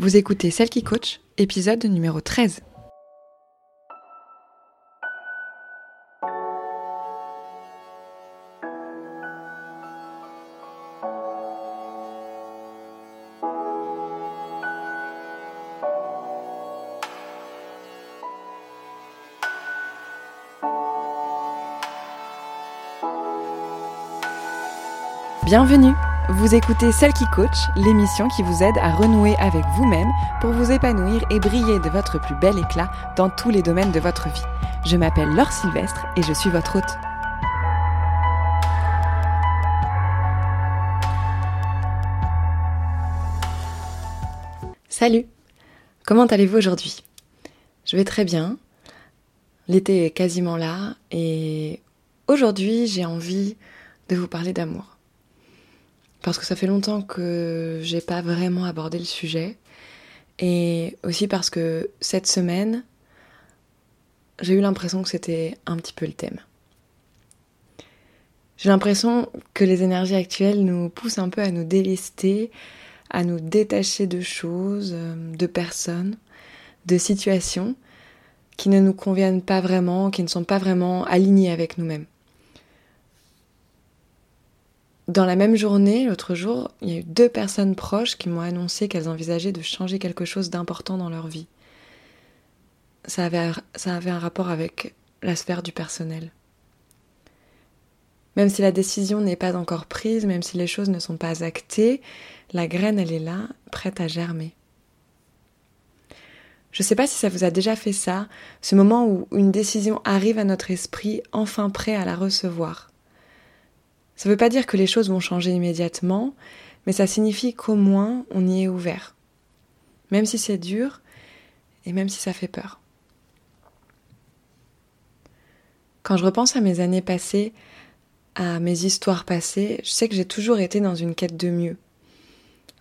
Vous écoutez Celle qui coach, épisode numéro 13. Bienvenue Vous écoutez Celle qui coach, l'émission qui vous aide à renouer avec vous-même pour vous épanouir et briller de votre plus bel éclat dans tous les domaines de votre vie. Je m'appelle Laure Sylvestre et je suis votre hôte. Salut Comment allez-vous aujourd'hui? Je vais très bien. L'été est quasiment là et aujourd'hui j'ai envie de vous parler d'amour parce que ça fait longtemps que j'ai pas vraiment abordé le sujet et aussi parce que cette semaine, j'ai eu l'impression que c'était un petit peu le thème. J'ai l'impression que les énergies actuelles nous poussent un peu à nous délester, à nous détacher de choses, de personnes, de situations qui ne nous conviennent pas vraiment, qui ne sont pas vraiment alignées avec nous-mêmes. Dans la même journée, l'autre jour, il y a eu deux personnes proches qui m'ont annoncé qu'elles envisageaient de changer quelque chose d'important dans leur vie. Ça avait, un rapport avec la sphère du personnel. Même si la décision n'est pas encore prise, même si les choses ne sont pas actées, la graine, elle est là, prête à germer. Je ne sais pas si ça vous a déjà fait ça, ce moment où une décision arrive à notre esprit, enfin prêt à la recevoir. Ça ne veut pas dire que les choses vont changer immédiatement, mais ça signifie qu'au moins on y est ouvert. Même si c'est dur et même si ça fait peur. Quand je repense à mes années passées, à mes histoires passées, je sais que j'ai toujours été dans une quête de mieux.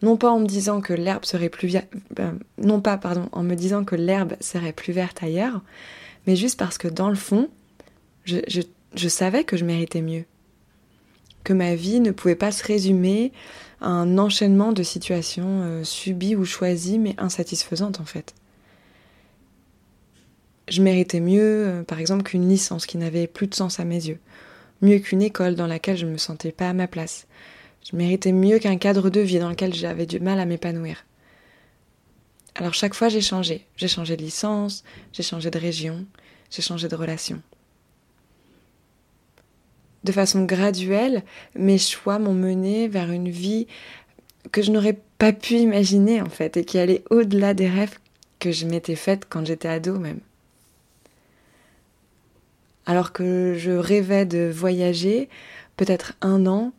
Non pas en me disant que l'herbe serait plus ben, non pas pardon, en me disant que l'herbe serait plus verte ailleurs, mais juste parce que dans le fond, je savais que je méritais mieux que ma vie ne pouvait pas se résumer à un enchaînement de situations euh, subies ou choisies mais insatisfaisantes en fait. Je méritais mieux, euh, par exemple, qu'une licence qui n'avait plus de sens à mes yeux, mieux qu'une école dans laquelle je ne me sentais pas à ma place. Je méritais mieux qu'un cadre de vie dans lequel j'avais du mal à m'épanouir. Alors chaque fois j'ai changé. J'ai changé de licence, j'ai changé de région, j'ai changé de relation de façon graduelle, mes choix m'ont mené vers une vie que je n'aurais pas pu imaginer en fait et qui allait au-delà des rêves que je m'étais faite quand j'étais ado même. Alors que je rêvais de voyager, peut-être un an,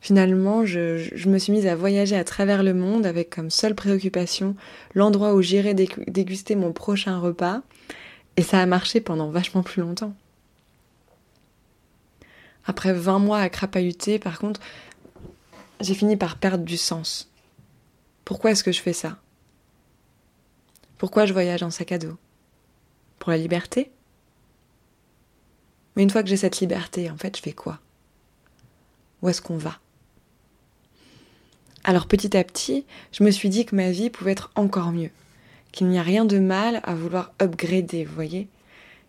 finalement je, me suis mise à voyager à travers le monde avec comme seule préoccupation l'endroit où j'irais déguster mon prochain repas et ça a marché pendant vachement plus longtemps. Après 20 mois à crapahuter, par contre, j'ai fini par perdre du sens. Pourquoi est-ce que je fais ça? Pourquoi je voyage en sac à dos? Pour la liberté? Mais une fois que j'ai cette liberté, en fait, je fais quoi? Où est-ce qu'on va? Alors petit à petit, je me suis dit que ma vie pouvait être encore mieux, qu'il n'y a rien de mal à vouloir upgrader, vous voyez?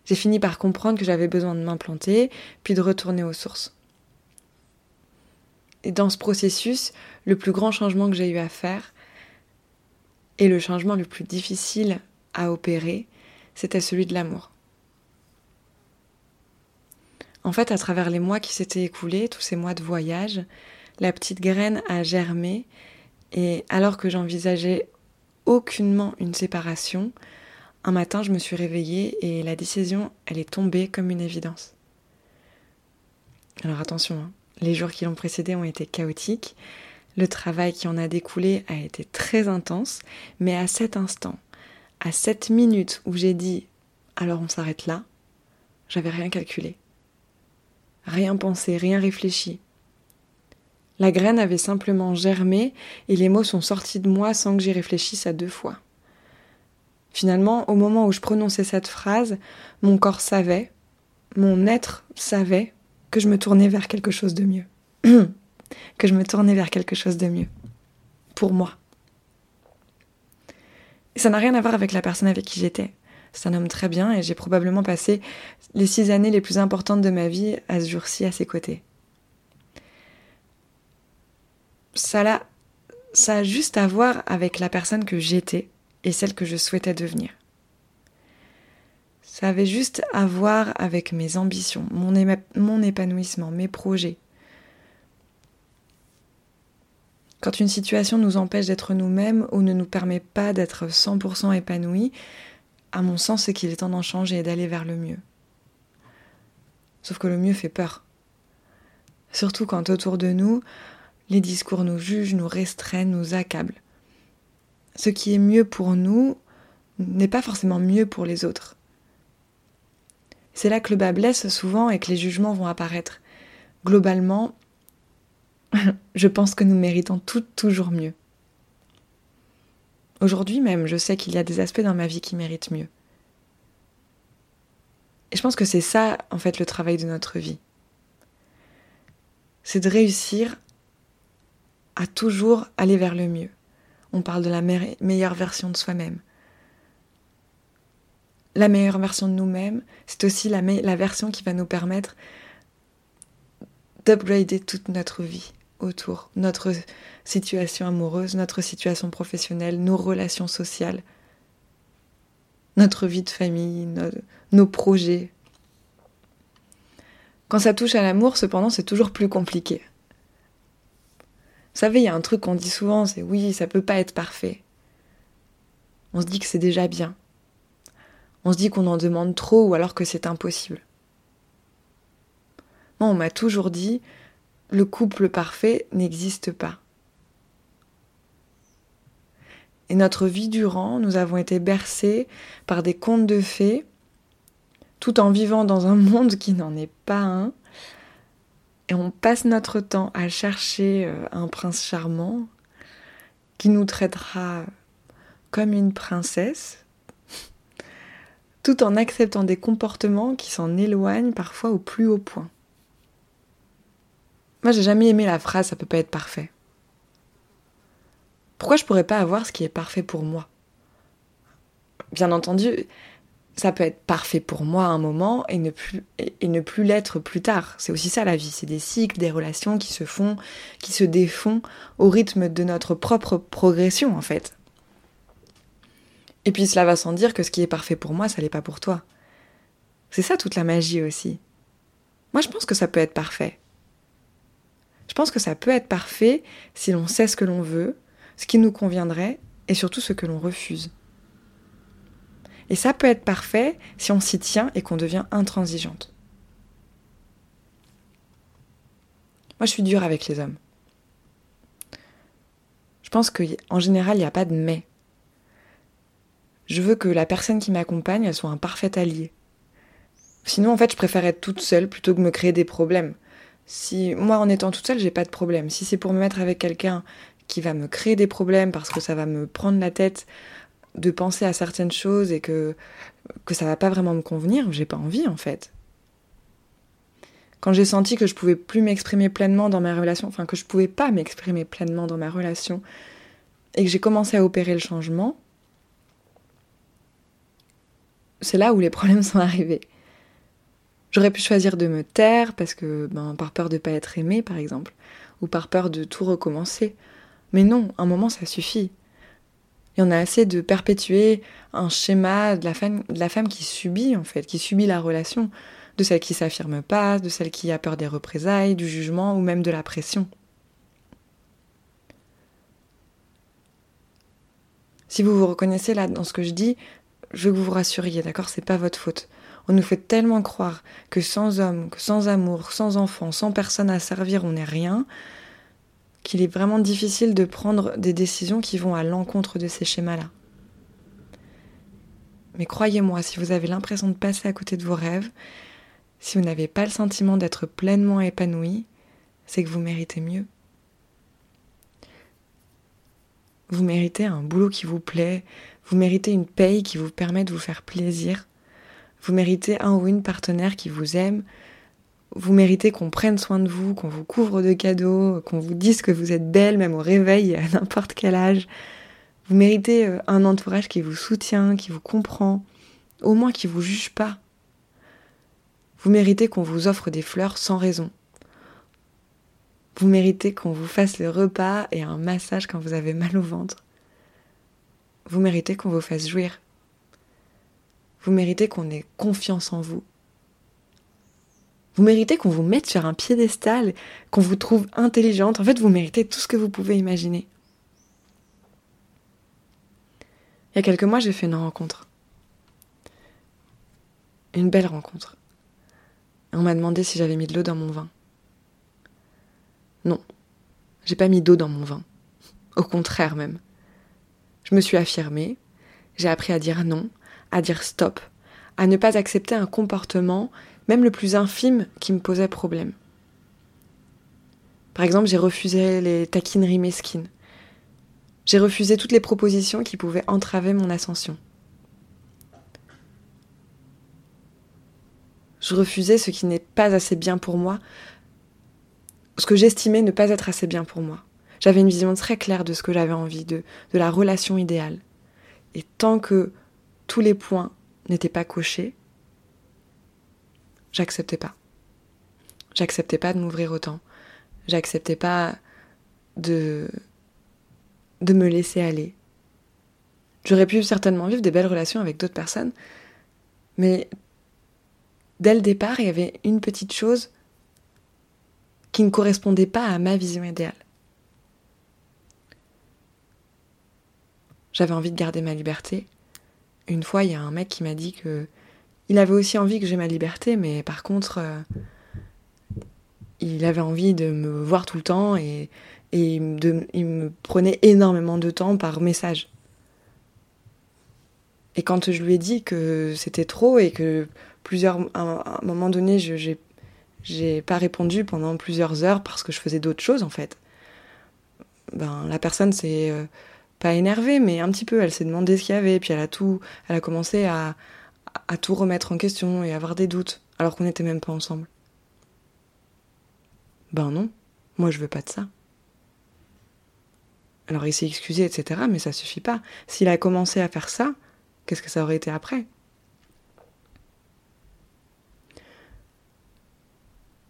J'ai fini par comprendre que j'avais besoin de m'implanter, puis de retourner aux sources. Et dans ce processus, le plus grand changement que j'ai eu à faire, et le changement le plus difficile à opérer, c'était celui de l'amour. En fait, à travers les mois qui s'étaient écoulés, tous ces mois de voyage, la petite graine a germé, et alors que j'envisageais aucunement une séparation, un matin, je me suis réveillée et la décision, elle est tombée comme une évidence. Alors attention, hein, les jours qui l'ont précédé ont été chaotiques, le travail qui en a découlé a été très intense, mais à cet instant, à cette minute où j'ai dit alors on s'arrête là, j'avais rien calculé. Rien pensé, rien réfléchi. La graine avait simplement germé et les mots sont sortis de moi sans que j'y réfléchisse à deux fois. Finalement, au moment où je prononçais cette phrase, mon corps savait, mon être savait que je me tournais vers quelque chose de mieux. que je me tournais vers quelque chose de mieux. Pour moi. ça n'a rien à voir avec la personne avec qui j'étais. C'est un homme très bien et j'ai probablement passé les six années les plus importantes de ma vie à ce jour-ci à ses côtés. Ça a, ça a juste à voir avec la personne que j'étais et celle que je souhaitais devenir. Ça avait juste à voir avec mes ambitions, mon, épanouissement, mes projets. Quand une situation nous empêche d'être nous-mêmes ou ne nous permet pas d'être 100% épanouis, à mon sens, c'est qu'il est temps d'en changer et d'aller vers le mieux. Sauf que le mieux fait peur. Surtout quand autour de nous, les discours nous jugent, nous restreignent, nous accablent. Ce qui est mieux pour nous n'est pas forcément mieux pour les autres. C'est là que le bas blesse souvent et que les jugements vont apparaître. Globalement, je pense que nous méritons toujours mieux. Aujourd'hui même, je sais qu'il y a des aspects dans ma vie qui méritent mieux. Et je pense que c'est ça, en fait, le travail de notre vie. C'est de réussir à toujours aller vers le mieux. On parle de la meilleure version de soi-même la meilleure version de nous-mêmes, c'est aussi la, version qui va nous permettre d'upgrader toute notre vie autour, notre situation amoureuse, notre situation professionnelle, nos relations sociales, notre vie de famille, nos projets. Quand ça touche à l'amour, cependant, c'est toujours plus compliqué. Vous savez, il y a un truc qu'on dit souvent, c'est oui, ça peut pas être parfait. On se dit que c'est déjà bien on se dit qu'on en demande trop ou alors que c'est impossible. Moi, on m'a toujours dit, le couple parfait n'existe pas. Et notre vie durant, nous avons été bercés par des contes de fées, tout en vivant dans un monde qui n'en est pas un. Et on passe notre temps à chercher euh, un prince charmant qui nous traitera comme une princesse, tout en acceptant des comportements qui s'en éloignent parfois au plus haut point. Moi, j'ai jamais aimé la phrase ça peut pas être parfait. Pourquoi je pourrais pas avoir ce qui est parfait pour moi? Bien entendu, ça peut être parfait pour moi à un moment et ne plus, l'être plus tard. C'est aussi ça la vie, c'est des cycles, des relations qui se font, qui se défont au rythme de notre propre progression en fait. Et puis cela va sans dire que ce qui est parfait pour moi, ça l'est pas pour toi. C'est ça toute la magie aussi. Moi je pense que ça peut être parfait. Je pense que ça peut être parfait si l'on sait ce que l'on veut, ce qui nous conviendrait et surtout ce que l'on refuse. Et ça peut être parfait si on s'y tient et qu'on devient intransigeante. Moi je suis dure avec les hommes. Je pense qu'en général il n'y a pas de mais je veux que la personne qui m'accompagne, soit un parfait allié. Sinon, en fait, je préfère être toute seule plutôt que me créer des problèmes. Si moi, en étant toute seule, j'ai pas de problème. Si c'est pour me mettre avec quelqu'un qui va me créer des problèmes parce que ça va me prendre la tête de penser à certaines choses et que que ça va pas vraiment me convenir, j'ai pas envie en fait. Quand j'ai senti que je pouvais plus m'exprimer pleinement dans ma relation, enfin que je pouvais pas m'exprimer pleinement dans ma relation et que j'ai commencé à opérer le changement, c'est là où les problèmes sont arrivés. J'aurais pu choisir de me taire parce que, ben, par peur de pas être aimée, par exemple, ou par peur de tout recommencer. Mais non, un moment, ça suffit. Il y en a assez de perpétuer un schéma de la femme, qui subit, en fait, qui subit la relation, de celle qui s'affirme pas, de celle qui a peur des représailles, du jugement ou même de la pression. Si vous vous reconnaissez là dans ce que je dis, je veux que vous vous rassuriez, d'accord? C'est pas votre faute. On nous fait tellement croire que sans homme, que sans amour, sans enfant, sans personne à servir, on n'est rien, qu'il est vraiment difficile de prendre des décisions qui vont à l'encontre de ces schémas-là. Mais croyez-moi, si vous avez l'impression de passer à côté de vos rêves, si vous n'avez pas le sentiment d'être pleinement épanoui, c'est que vous méritez mieux. Vous méritez un boulot qui vous plaît, vous méritez une paye qui vous permet de vous faire plaisir. Vous méritez un ou une partenaire qui vous aime. Vous méritez qu'on prenne soin de vous, qu'on vous couvre de cadeaux, qu'on vous dise que vous êtes belle même au réveil à n'importe quel âge. Vous méritez euh, un entourage qui vous soutient, qui vous comprend, au moins qui vous juge pas. Vous méritez qu'on vous offre des fleurs sans raison. Vous méritez qu'on vous fasse le repas et un massage quand vous avez mal au ventre. Vous méritez qu'on vous fasse jouir. Vous méritez qu'on ait confiance en vous. Vous méritez qu'on vous mette sur un piédestal, qu'on vous trouve intelligente. En fait, vous méritez tout ce que vous pouvez imaginer. Il y a quelques mois, j'ai fait une rencontre. Une belle rencontre. on m'a demandé si j'avais mis de l'eau dans mon vin. Non, j'ai pas mis d'eau dans mon vin. Au contraire même. Je me suis affirmée, j'ai appris à dire non, à dire stop, à ne pas accepter un comportement, même le plus infime, qui me posait problème. Par exemple, j'ai refusé les taquineries mesquines. J'ai refusé toutes les propositions qui pouvaient entraver mon ascension. Je refusais ce qui n'est pas assez bien pour moi, ce que j'estimais ne pas être assez bien pour moi. J'avais une vision très claire de ce que j'avais envie, de, la relation idéale. Et tant que tous les points n'étaient pas cochés, j'acceptais pas. J'acceptais pas de m'ouvrir autant. J'acceptais pas de de me laisser aller. J'aurais pu certainement vivre des belles relations avec d'autres personnes, mais dès le départ, il y avait une petite chose qui ne correspondait pas à ma vision idéale. J'avais envie de garder ma liberté. Une fois, il y a un mec qui m'a dit que il avait aussi envie que j'ai ma liberté, mais par contre, euh, il avait envie de me voir tout le temps et, il me prenait énormément de temps par message. Et quand je lui ai dit que c'était trop et que plusieurs, à un moment donné, je j'ai pas répondu pendant plusieurs heures parce que je faisais d'autres choses en fait. Ben la personne s'est euh, pas énervée, mais un petit peu. Elle s'est demandé ce qu'il y avait, puis elle a tout, elle a commencé à, à tout remettre en question et avoir des doutes, alors qu'on n'était même pas ensemble. Ben non, moi je veux pas de ça. Alors il s'est excusé, etc., mais ça suffit pas. S'il a commencé à faire ça, qu'est-ce que ça aurait été après?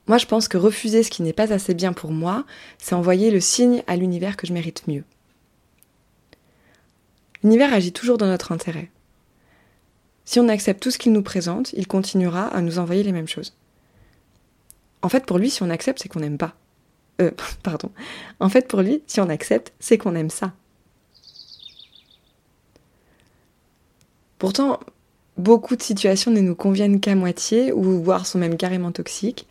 Moi, je pense que refuser ce qui n'est pas assez bien pour moi, c'est envoyer le signe à l'univers que je mérite mieux. L'univers agit toujours dans notre intérêt. Si on accepte tout ce qu'il nous présente, il continuera à nous envoyer les mêmes choses. En fait, pour lui, si on accepte, c'est qu'on n'aime pas. Euh, pardon. En fait, pour lui, si on accepte, c'est qu'on aime ça. Pourtant, beaucoup de situations ne nous conviennent qu'à moitié, ou voire sont même carrément toxiques.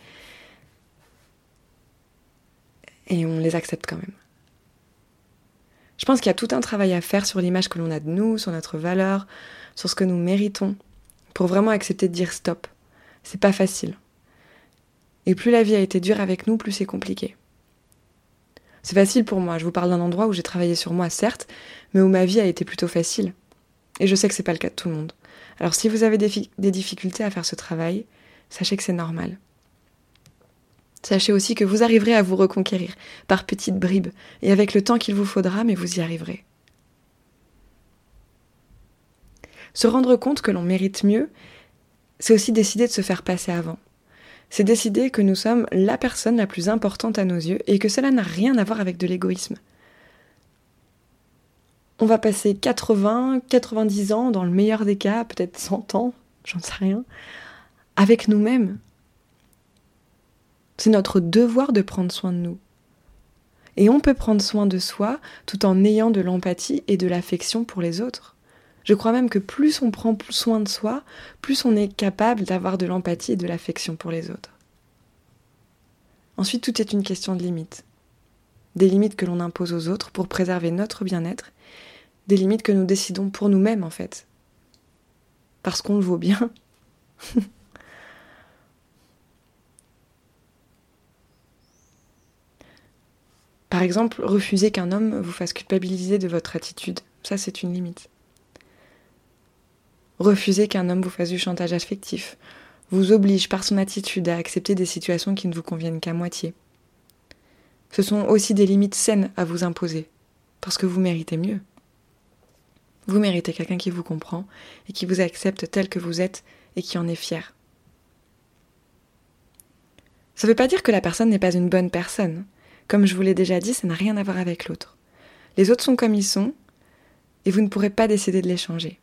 Et on les accepte quand même. Je pense qu'il y a tout un travail à faire sur l'image que l'on a de nous, sur notre valeur, sur ce que nous méritons, pour vraiment accepter de dire stop. C'est pas facile. Et plus la vie a été dure avec nous, plus c'est compliqué. C'est facile pour moi. Je vous parle d'un endroit où j'ai travaillé sur moi, certes, mais où ma vie a été plutôt facile. Et je sais que c'est pas le cas de tout le monde. Alors si vous avez des, des difficultés à faire ce travail, sachez que c'est normal. Sachez aussi que vous arriverez à vous reconquérir par petites bribes et avec le temps qu'il vous faudra, mais vous y arriverez. Se rendre compte que l'on mérite mieux, c'est aussi décider de se faire passer avant c'est décider que nous sommes la personne la plus importante à nos yeux et que cela n'a rien à voir avec de l'égoïsme. On va passer 80, 90 ans, dans le meilleur des cas, peut-être 100 ans, j'en sais rien, avec nous-mêmes. C'est notre devoir de prendre soin de nous. Et on peut prendre soin de soi tout en ayant de l'empathie et de l'affection pour les autres. Je crois même que plus on prend soin de soi, plus on est capable d'avoir de l'empathie et de l'affection pour les autres. Ensuite, tout est une question de limites. Des limites que l'on impose aux autres pour préserver notre bien-être, des limites que nous décidons pour nous-mêmes en fait. Parce qu'on le vaut bien. Par exemple, refuser qu'un homme vous fasse culpabiliser de votre attitude, ça c'est une limite. Refuser qu'un homme vous fasse du chantage affectif, vous oblige par son attitude à accepter des situations qui ne vous conviennent qu'à moitié. Ce sont aussi des limites saines à vous imposer, parce que vous méritez mieux. Vous méritez quelqu'un qui vous comprend et qui vous accepte tel que vous êtes et qui en est fier. Ça ne veut pas dire que la personne n'est pas une bonne personne. Comme je vous l'ai déjà dit, ça n'a rien à voir avec l'autre. Les autres sont comme ils sont, et vous ne pourrez pas décider de les changer.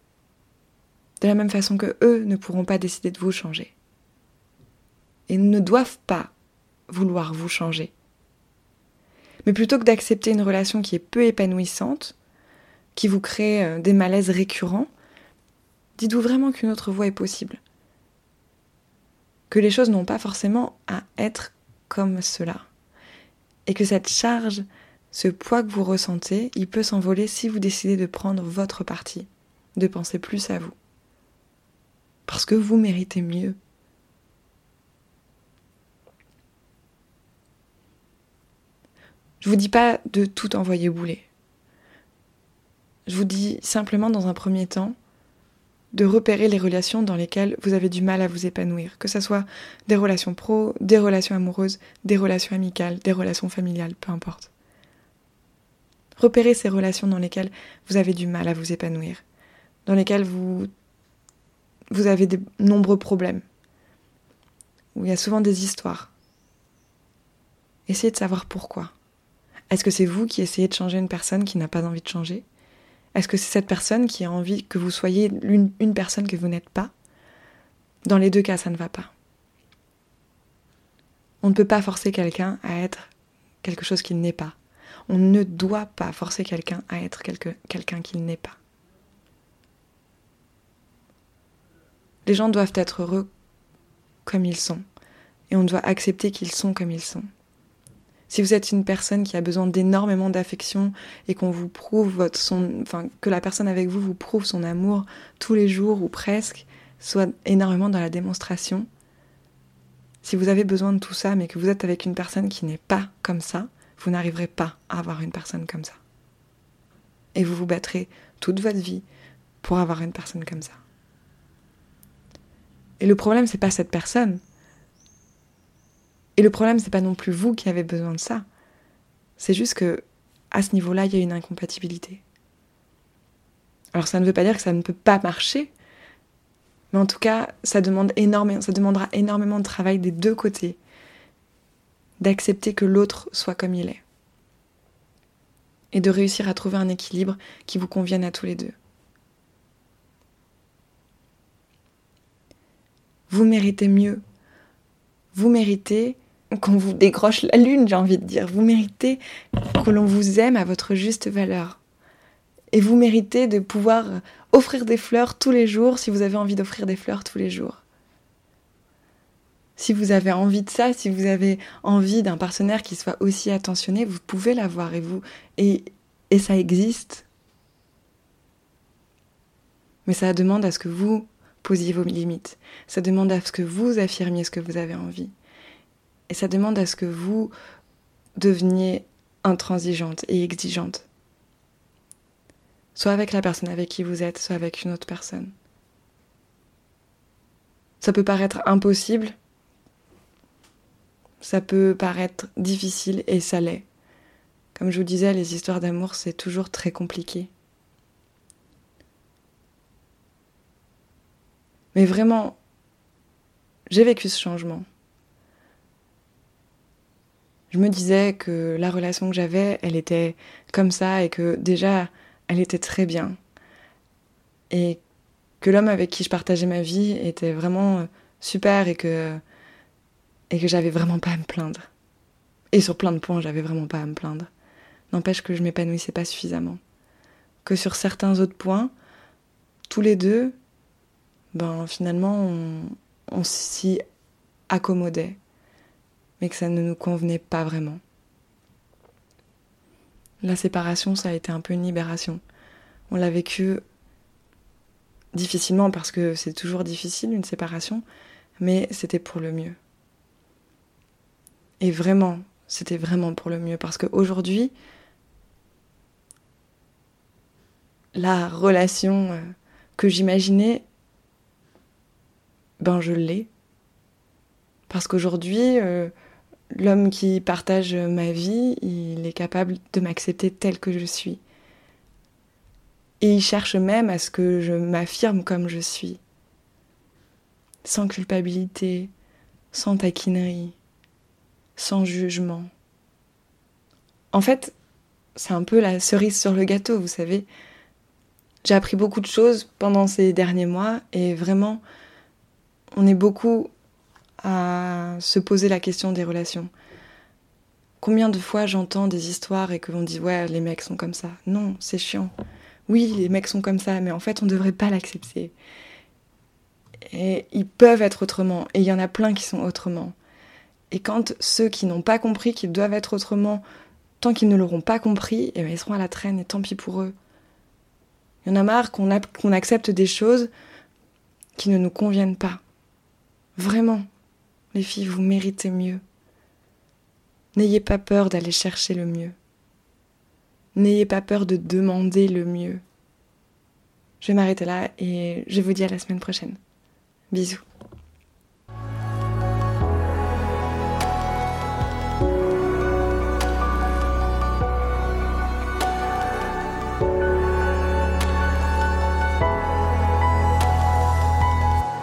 De la même façon que eux ne pourront pas décider de vous changer. Et ne doivent pas vouloir vous changer. Mais plutôt que d'accepter une relation qui est peu épanouissante, qui vous crée euh, des malaises récurrents, dites-vous vraiment qu'une autre voie est possible. Que les choses n'ont pas forcément à être comme cela. Et que cette charge ce poids que vous ressentez, il peut s'envoler si vous décidez de prendre votre parti, de penser plus à vous. Parce que vous méritez mieux. Je vous dis pas de tout envoyer bouler. Je vous dis simplement dans un premier temps de repérer les relations dans lesquelles vous avez du mal à vous épanouir, que ce soit des relations pro, des relations amoureuses, des relations amicales, des relations familiales, peu importe. Repérez ces relations dans lesquelles vous avez du mal à vous épanouir, dans lesquelles vous, vous avez de nombreux problèmes, il y a souvent des histoires. Essayez de savoir pourquoi. Est-ce que c'est vous qui essayez de changer une personne qui n'a pas envie de changer? Est-ce que c'est cette personne qui a envie que vous soyez une, une personne que vous n'êtes pas? Dans les deux cas, ça ne va pas. On ne peut pas forcer quelqu'un à être quelque chose qu'il n'est pas. On ne doit pas forcer quelqu'un à être quelqu'un qu'il n'est pas. Les gens doivent être heureux comme ils sont, et on doit accepter qu'ils sont comme ils sont. Si vous êtes une personne qui a besoin d'énormément d'affection et qu'on vous prouve votre son, que la personne avec vous vous prouve son amour tous les jours ou presque, soit énormément dans la démonstration. Si vous avez besoin de tout ça, mais que vous êtes avec une personne qui n'est pas comme ça, vous n'arriverez pas à avoir une personne comme ça. Et vous vous battrez toute votre vie pour avoir une personne comme ça. Et le problème, c'est pas cette personne. Et le problème, c'est pas non plus vous qui avez besoin de ça. C'est juste que, à ce niveau-là, il y a une incompatibilité. Alors ça ne veut pas dire que ça ne peut pas marcher, mais en tout cas, ça demande énormément, ça demandera énormément de travail des deux côtés d'accepter que l'autre soit comme il est. Et de réussir à trouver un équilibre qui vous convienne à tous les deux. Vous méritez mieux. Vous méritez qu'on vous décroche la lune, j'ai envie de dire. Vous méritez que l'on vous aime à votre juste valeur. Et vous méritez de pouvoir offrir des fleurs tous les jours si vous avez envie d'offrir des fleurs tous les jours si vous avez envie de ça, si vous avez envie d'un partenaire qui soit aussi attentionné, vous pouvez l'avoir et vous et, et ça existe. Mais ça demande à ce que vous posiez vos limites. Ça demande à ce que vous affirmiez ce que vous avez envie. Et ça demande à ce que vous deveniez intransigeante et exigeante. Soit avec la personne avec qui vous êtes, soit avec une autre personne. Ça peut paraître impossible, ça peut paraître difficile et ça l'est. Comme je vous disais, les histoires d'amour, c'est toujours très compliqué. Mais vraiment, j'ai vécu ce changement. Je me disais que la relation que j'avais, elle était comme ça et que déjà, elle était très bien. Et que l'homme avec qui je partageais ma vie était vraiment super et que et que j'avais vraiment pas à me plaindre. Et sur plein de points, j'avais vraiment pas à me plaindre. N'empêche que je m'épanouissais pas suffisamment. Que sur certains autres points, tous les deux, ben finalement, on, on s'y accommodait, mais que ça ne nous convenait pas vraiment. La séparation, ça a été un peu une libération. On l'a vécu difficilement parce que c'est toujours difficile une séparation, mais c'était pour le mieux. Et vraiment, c'était vraiment pour le mieux parce qu'aujourd'hui, la relation euh, que j'imaginais, ben je l'ai. Parce qu'aujourd'hui, euh, l'homme qui partage ma vie, il est capable de m'accepter tel que je suis. Et ils cherchent même à ce que je m'affirme comme je suis. Sans culpabilité, sans taquinerie, sans jugement. En fait, c'est un peu la cerise sur le gâteau, vous savez. J'ai appris beaucoup de choses pendant ces derniers mois et vraiment, on est beaucoup à se poser la question des relations. Combien de fois j'entends des histoires et que l'on dit ouais les mecs sont comme ça. Non, c'est chiant. Oui, les mecs sont comme ça, mais en fait on ne devrait pas l'accepter. Et ils peuvent être autrement, et il y en a plein qui sont autrement. Et quand ceux qui n'ont pas compris qu'ils doivent être autrement, tant qu'ils ne l'auront pas compris, eh bien, ils seront à la traîne et tant pis pour eux. Il y en a marre qu'on accepte des choses qui ne nous conviennent pas. Vraiment, les filles, vous méritez mieux. N'ayez pas peur d'aller chercher le mieux. N'ayez pas peur de demander le mieux. Je vais m'arrêter là et je vous dis à la semaine prochaine. Bisous.